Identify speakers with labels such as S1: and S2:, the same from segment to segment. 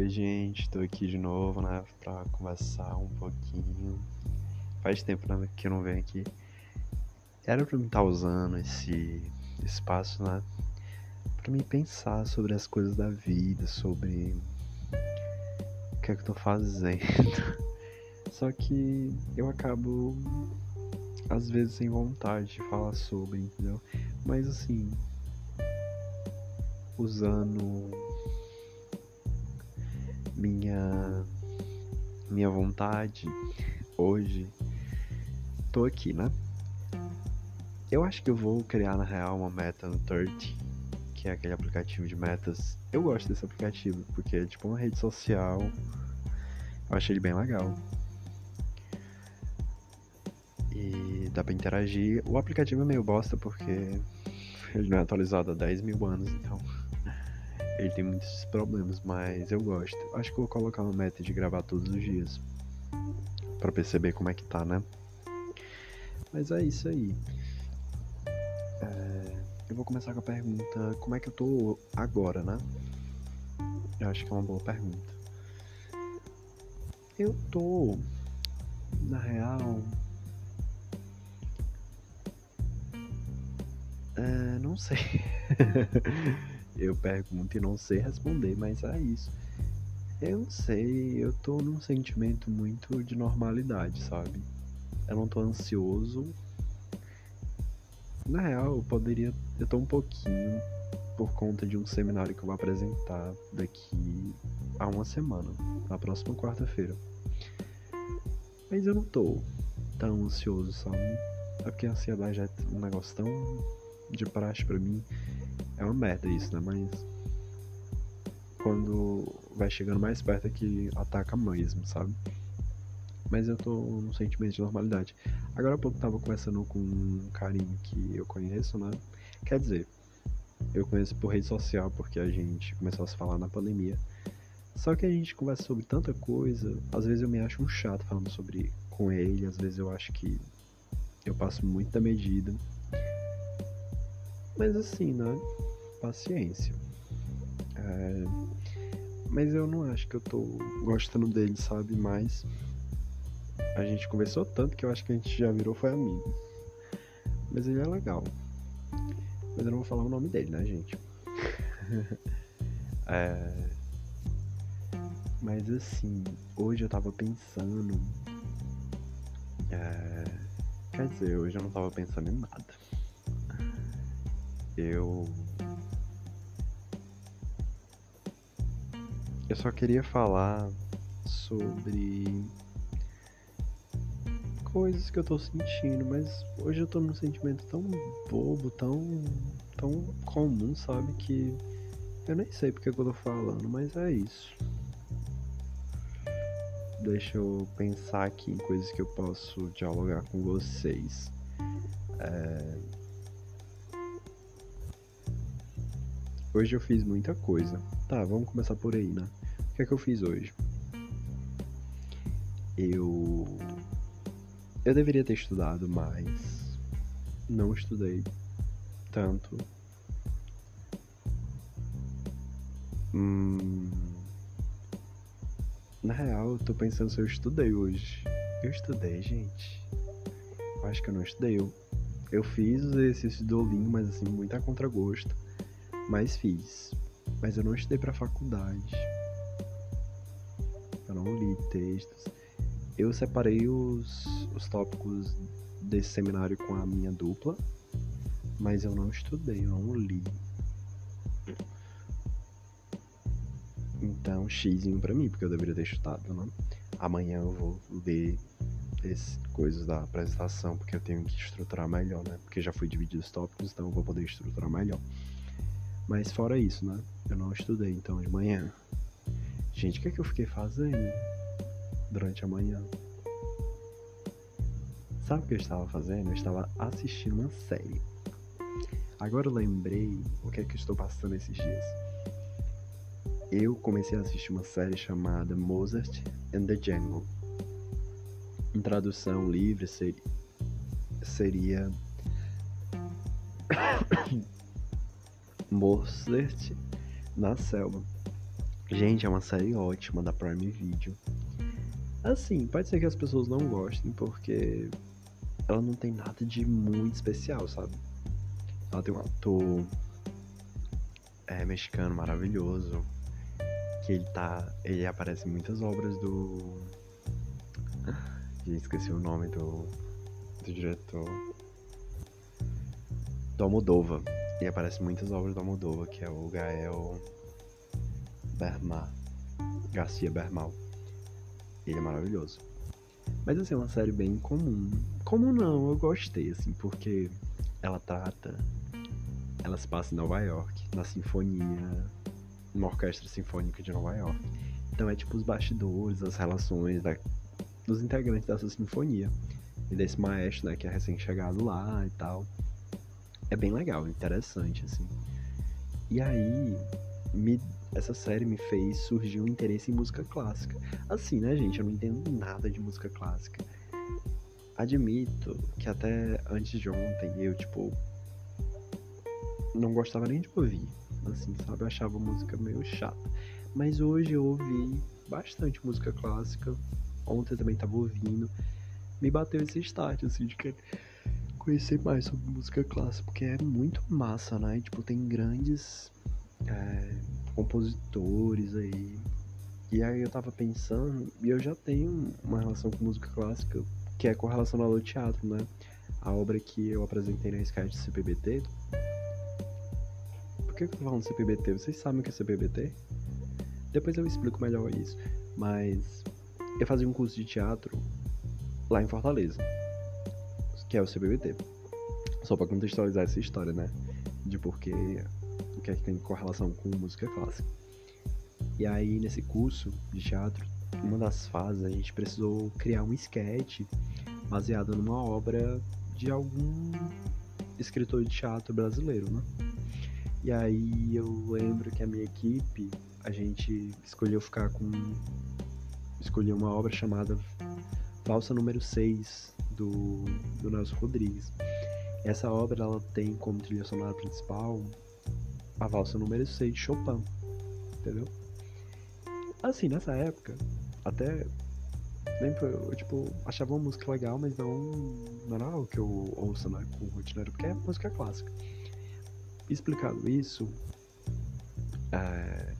S1: Oi, gente, tô aqui de novo, né, pra conversar um pouquinho. Faz tempo né, que eu não venho aqui. Era pra mim estar usando esse espaço, né, pra me pensar sobre as coisas da vida, sobre o que é que eu tô fazendo. Só que eu acabo, às vezes, sem vontade de falar sobre, entendeu? Mas assim, usando minha minha vontade hoje tô aqui, né? Eu acho que eu vou criar na real uma meta no 30, que é aquele aplicativo de metas. Eu gosto desse aplicativo porque é tipo uma rede social. Eu achei ele bem legal. E dá pra interagir. O aplicativo é meio bosta porque ele não é atualizado há 10 mil anos, então ele tem muitos problemas, mas eu gosto. Acho que vou colocar uma meta de gravar todos os dias. para perceber como é que tá, né? Mas é isso aí. É... Eu vou começar com a pergunta: como é que eu tô agora, né? Eu acho que é uma boa pergunta. Eu tô. Na real. É, não sei. eu pergunto e não sei responder, mas é isso. Eu não sei, eu tô num sentimento muito de normalidade, sabe? Eu não tô ansioso. Na real, eu poderia. Eu tô um pouquinho por conta de um seminário que eu vou apresentar daqui a uma semana, na próxima quarta-feira. Mas eu não tô tão ansioso, sabe? É porque a ansiedade é um negócio tão de praxe para mim é uma merda isso, né? Mas quando vai chegando mais perto é que ataca mesmo, sabe? Mas eu tô num sentimento de normalidade. Agora há pouco tava conversando com um carinho que eu conheço, né? Quer dizer, eu conheço por rede social porque a gente começou a se falar na pandemia. Só que a gente conversa sobre tanta coisa, às vezes eu me acho um chato falando sobre com ele, às vezes eu acho que eu passo muito da medida. Mas assim, né? Paciência. É, mas eu não acho que eu tô gostando dele, sabe? Mas a gente conversou tanto que eu acho que a gente já virou foi amigo. Mas ele é legal. Mas eu não vou falar o nome dele, né, gente? é, mas assim, hoje eu tava pensando. É, quer dizer, hoje eu não tava pensando em nada. Eu Eu só queria falar sobre coisas que eu tô sentindo, mas hoje eu tô num sentimento tão bobo, tão tão comum, sabe, que eu nem sei porque que eu tô falando, mas é isso. Deixa eu pensar aqui em coisas que eu posso dialogar com vocês. É... Hoje eu fiz muita coisa. Tá, vamos começar por aí, né? Que é que eu fiz hoje? Eu. Eu deveria ter estudado mais. Não estudei tanto. Hum... Na real, eu tô pensando se eu estudei hoje. Eu estudei, gente. Eu acho que eu não estudei. Eu, eu fiz os exercícios do Olinho, mas assim, muito a contragosto. Mas fiz. Mas eu não estudei pra faculdade eu não li textos. Eu separei os, os tópicos desse seminário com a minha dupla, mas eu não estudei, eu não li. Então, X para mim, porque eu deveria ter estudado, né? Amanhã eu vou ler essas coisas da apresentação, porque eu tenho que estruturar melhor, né? Porque já fui dividido os tópicos, então eu vou poder estruturar melhor. Mas fora isso, né? Eu não estudei, então de manhã Gente, o que, é que eu fiquei fazendo durante a manhã? Sabe o que eu estava fazendo? Eu estava assistindo uma série. Agora eu lembrei o que é que eu estou passando esses dias. Eu comecei a assistir uma série chamada Mozart and the Jungle. Em tradução livre seria, seria Mozart na selva Gente, é uma série ótima da Prime Video. Assim, pode ser que as pessoas não gostem porque ela não tem nada de muito especial, sabe? Ela tem um ator é, mexicano maravilhoso. Que ele tá. Ele aparece em muitas obras do. Esqueci o nome do. do diretor. Do Almodova. Ele aparece em muitas obras do Almodova, que é o Gael Bermar. Garcia Bermal. Ele é maravilhoso. Mas assim, é uma série bem comum. Comum não, eu gostei, assim, porque ela trata. Ela se passa em Nova York, na sinfonia. Uma orquestra sinfônica de Nova York. Então é tipo os bastidores, as relações da, dos integrantes dessa sinfonia. E desse maestro, né, que é recém-chegado lá e tal. É bem legal, interessante, assim. E aí, me essa série me fez surgir um interesse em música clássica. Assim, né, gente? Eu não entendo nada de música clássica. Admito que até antes de ontem eu, tipo, não gostava nem de ouvir. Assim, sabe? Eu achava música meio chata. Mas hoje eu ouvi bastante música clássica. Ontem também tava ouvindo. Me bateu esse start, assim, de querer conhecer mais sobre música clássica, porque é muito massa, né? Tipo, tem grandes. É compositores aí. E aí eu tava pensando, e eu já tenho uma relação com música clássica, que é correlacionada ao teatro, né? A obra que eu apresentei na Skype CPBT. Por que eu tô falando CPBT? Vocês sabem o que é CPBT? Depois eu explico melhor isso. Mas eu fazia um curso de teatro lá em Fortaleza, que é o CPBT. Só para contextualizar essa história, né? De porque o que é que tem correlação com música clássica. E aí, nesse curso de teatro, uma das fases a gente precisou criar um sketch baseado numa obra de algum escritor de teatro brasileiro, né? E aí eu lembro que a minha equipe, a gente escolheu ficar com. escolheu uma obra chamada Valsa número 6 do, do Nelson Rodrigues. Essa obra ela tem como trilha sonora principal a valsa número 6 de Chopin, entendeu? Assim, nessa época, até lembro, eu, tipo, achava uma música legal, mas não, não era algo que eu ouço né, com rotineiro, porque é música clássica. Explicado isso, é,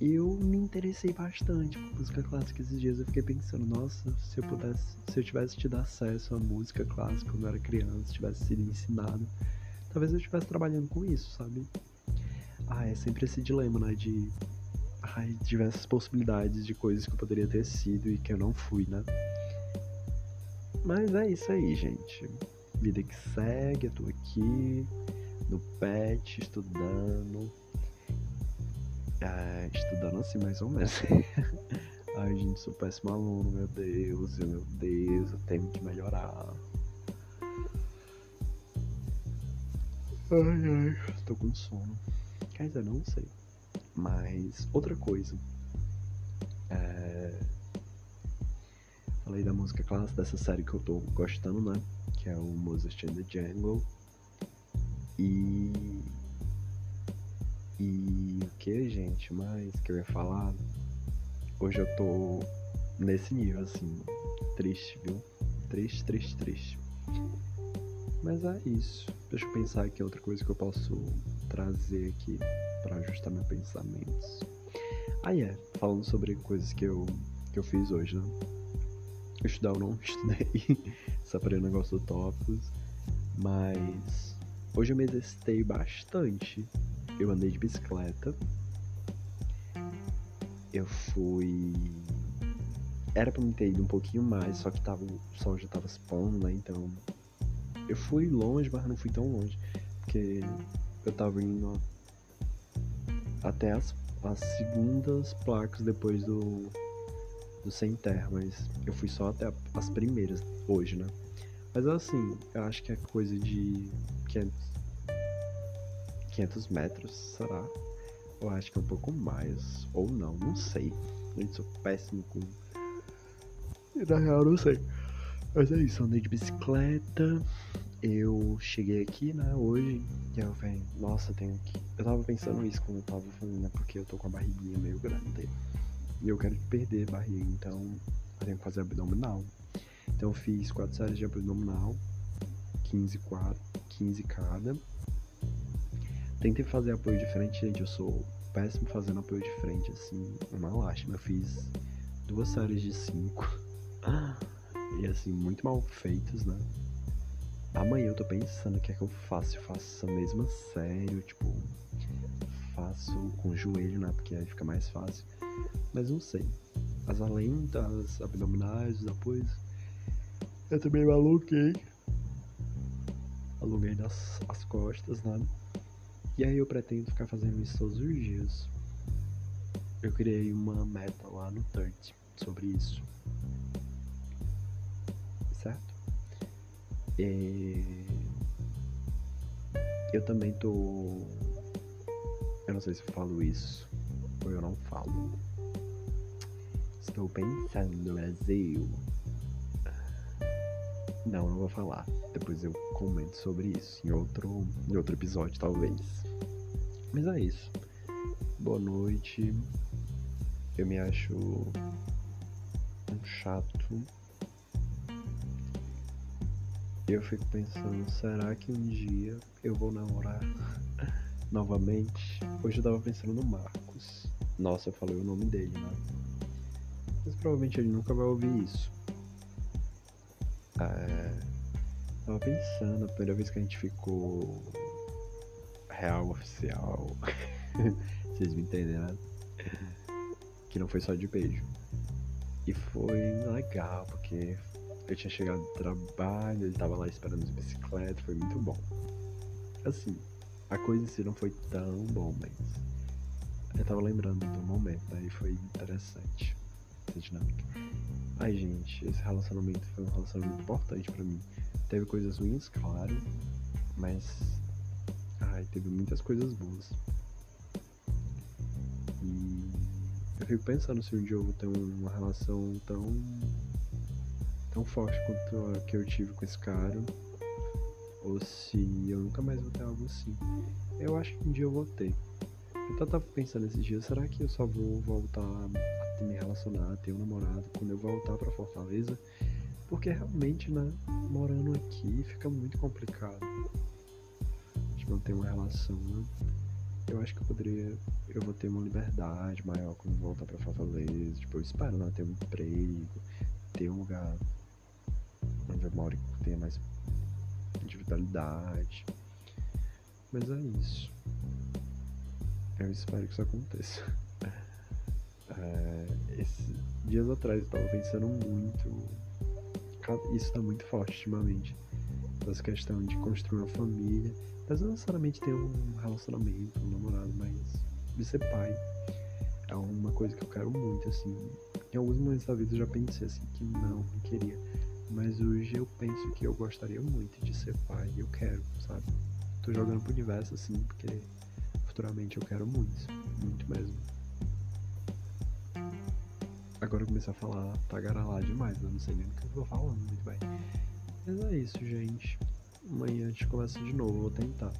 S1: eu me interessei bastante por música clássica esses dias. Eu fiquei pensando, nossa, se eu pudesse, se eu tivesse tido acesso à música clássica quando eu era criança, tivesse sido ensinado talvez eu estivesse trabalhando com isso, sabe? Ah, é sempre esse dilema, né? De ai, diversas possibilidades de coisas que eu poderia ter sido e que eu não fui, né? Mas é isso aí, gente. Vida que segue, eu tô aqui no PET, estudando. É, estudando assim mais ou menos. Ai, gente, sou péssimo aluno, meu Deus, meu Deus, eu tenho que melhorar. Ai, ai, tô com sono. Quer dizer, não sei. Mas, outra coisa. É... Falei da música clássica dessa série que eu tô gostando, né? Que é o Mozart in the Jungle. E. E o que, gente? Mais que eu ia falar? Hoje eu tô nesse nível, assim. Triste, viu? Triste, triste, triste. Mas é isso. Deixa eu pensar aqui outra coisa que eu posso trazer aqui para ajustar meus pensamentos. Ah, é. Falando sobre coisas que eu, que eu fiz hoje, né? Estudar eu não estudei. Só para negócio do tópicos. Mas hoje eu me exercitei bastante. Eu andei de bicicleta. Eu fui. Era pra me ter ido um pouquinho mais, só que tava, o sol já tava se pondo, né? Então eu fui longe, mas não fui tão longe. Porque eu tava indo até as, as segundas placas depois do, do sem terra, mas eu fui só até as primeiras hoje, né? Mas assim, eu acho que é coisa de 500, 500 metros, será? Eu acho que é um pouco mais, ou não, não sei. Eu sou péssimo com. E na real, não sei. Mas é isso, andei de bicicleta. eu cheguei aqui, né, hoje, e eu falei, nossa, tenho que. Eu tava pensando isso quando eu tava falando, né, porque eu tô com a barriguinha meio grande. E eu quero perder barriga, então eu tenho que fazer abdominal. Então eu fiz 4 séries de abdominal, 15, 4, 15 cada. Tentei fazer apoio de frente, gente, eu sou péssimo fazendo apoio de frente, assim, uma lástima. Eu fiz duas séries de 5. e assim, muito mal feitos, né? Amanhã eu tô pensando o que é que eu faço. Eu faço a mesma série, tipo, faço com o joelho, né? Porque aí fica mais fácil. Mas não sei. Mas além das abdominais, dos apoios, eu também me alonguei. Alonguei as costas, né? E aí eu pretendo ficar fazendo isso todos os dias. Eu criei uma meta lá no Turt sobre isso. Certo? E eu também tô. Eu não sei se eu falo isso ou eu não falo. Estou pensando, Brasil. Não, não vou falar. Depois eu comento sobre isso em outro, em outro episódio, talvez. Mas é isso. Boa noite. Eu me acho um chato eu fico pensando, será que um dia eu vou namorar novamente? Hoje eu tava pensando no Marcos. Nossa, eu falei o nome dele, né? Mas provavelmente ele nunca vai ouvir isso. É... Tava pensando, a primeira vez que a gente ficou real, oficial. Vocês me entenderam, né? Que não foi só de beijo. E foi legal, porque eu tinha chegado do trabalho, ele tava lá esperando as bicicletas, foi muito bom. Assim, a coisa em si não foi tão bom, mas eu tava lembrando do momento, aí foi interessante essa dinâmica. Ai, gente, esse relacionamento foi um relacionamento importante para mim. Teve coisas ruins, claro, mas ai, teve muitas coisas boas. E eu fico pensando se um dia eu vou ter uma relação tão tão forte quanto a que eu tive com esse cara, ou se eu nunca mais vou ter algo assim. Eu acho que um dia eu vou ter. Eu tava pensando esses dias, será que eu só vou voltar a me relacionar, a ter um namorado quando eu voltar para Fortaleza? Porque realmente, né, morando aqui fica muito complicado de manter uma relação, né? Eu acho que eu poderia, eu vou ter uma liberdade maior quando voltar para Fortaleza, tipo, eu espero, né, ter um emprego, ter um lugar onde eu moro tenha mais individualidade. Mas é isso. Eu espero que isso aconteça. É, esses dias atrás eu tava pensando muito. Isso tá muito forte ultimamente. Essa questão de construir uma família. Mas não necessariamente ter um relacionamento, um namorado, mas de ser pai. É uma coisa que eu quero muito, assim. Em alguns momentos da vida eu já pensei assim que não, não queria. Mas hoje eu penso que eu gostaria muito de ser pai. Eu quero, sabe? Tô jogando pro universo assim, porque futuramente eu quero muito. Muito mesmo. Agora eu comecei a falar tagaralar demais, né? Não sei nem o que eu tô falando muito bem. Mas é isso, gente. Amanhã a gente conversa de novo, vou tentar.